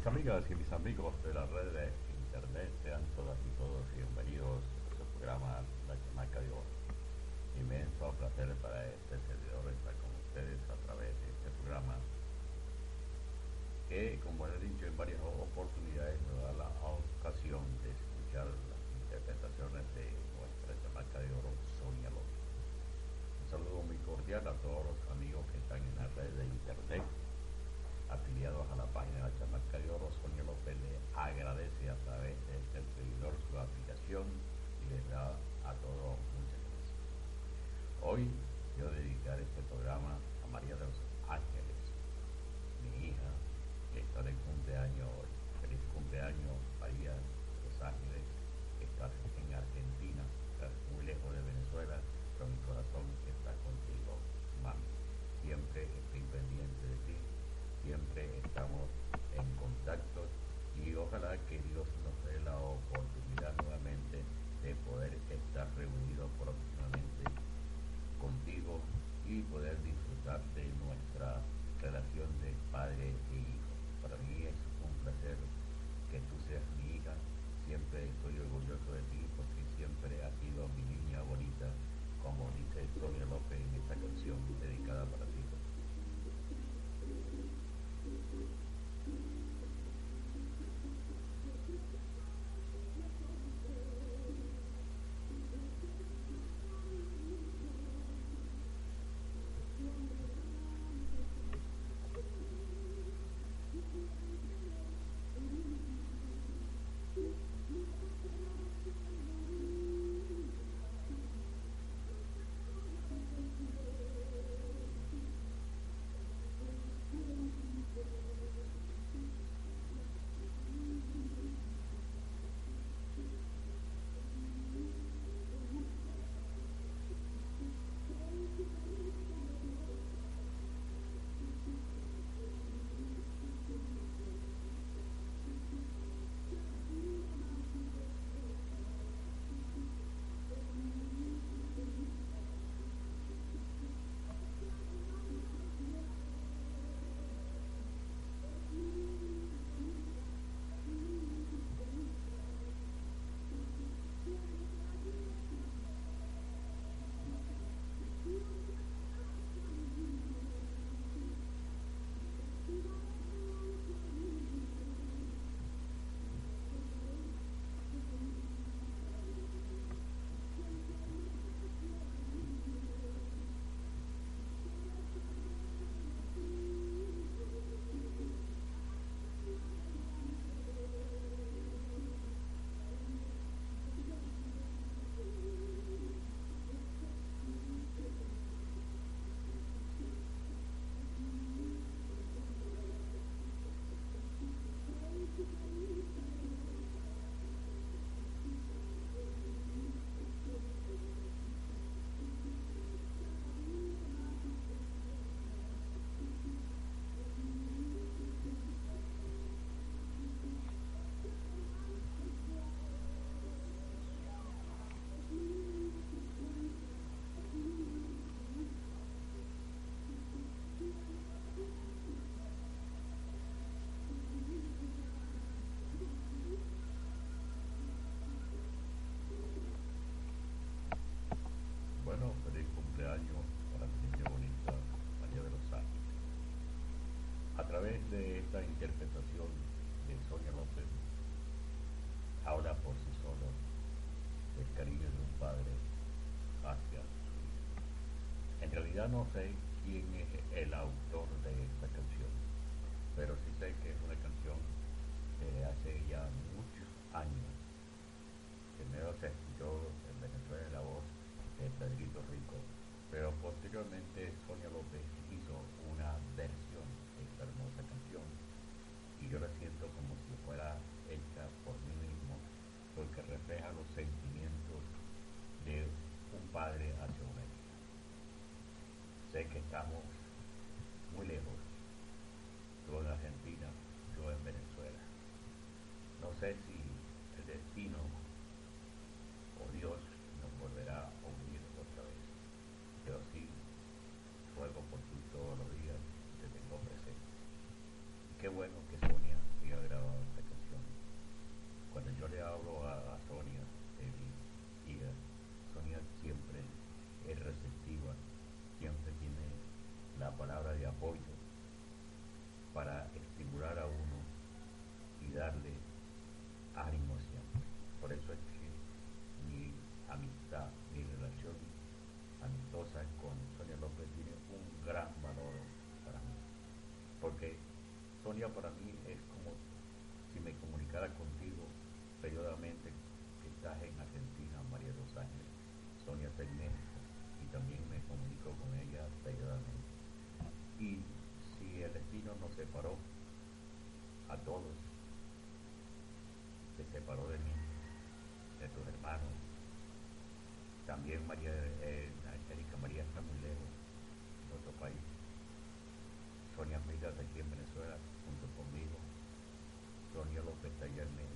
Mis amigas y mis amigos de la red de internet, sean todas y todos bienvenidos a su programa La Chamaca de. Inmenso placer para este servidor estar con ustedes a través de este programa que, como he dicho en varias oportunidades, nos da la ocasión de escuchar las interpretaciones de nuestra chamaca de oro, Sonia López. Un saludo muy cordial a todos los amigos que están en la red de internet afiliados a la página de la Chamaca de Oro, Sonia López le agradece a través de este servidor su aplicación y les da a todos muchas gracias. Hoy quiero dedicar este programa a María de los Ángeles, mi hija, que está de cumpleaños hoy. Feliz cumpleaños, María de los Ángeles, que está en Argentina, está muy lejos de Venezuela, pero mi corazón está contigo, mami. Siempre estoy pendiente de ti siempre estamos en contacto y ojalá que Dios nos dé la oportunidad nuevamente de poder estar reunidos próximamente contigo y poder disfrutar de nuestra relación de padre e hijo. Para mí es un placer que tú seas mi hija, siempre estoy orgulloso de ti porque siempre has sido mi niña través de esta interpretación de Sonia López, habla por sí solo el cariño de un padre hacia su hijo. En realidad no sé quién es el autor de esta canción, pero sí sé que es una canción que hace ya muchos años. Primero se escuchó en Venezuela la voz de Pedrito Rico, pero posteriormente Sonia López hizo una versión de esta hermosa canción y yo la siento como si fuera hecha por mí mismo porque refleja los sentimientos de un padre hacia una hija. Sé que estamos muy lejos, tú en Argentina, yo en Venezuela. No sé si separó de mí, de tus hermanos. También María, eh, Angélica María está muy lejos, en otro país. Sonia Migas aquí en Venezuela, junto conmigo. Sonia López está allá en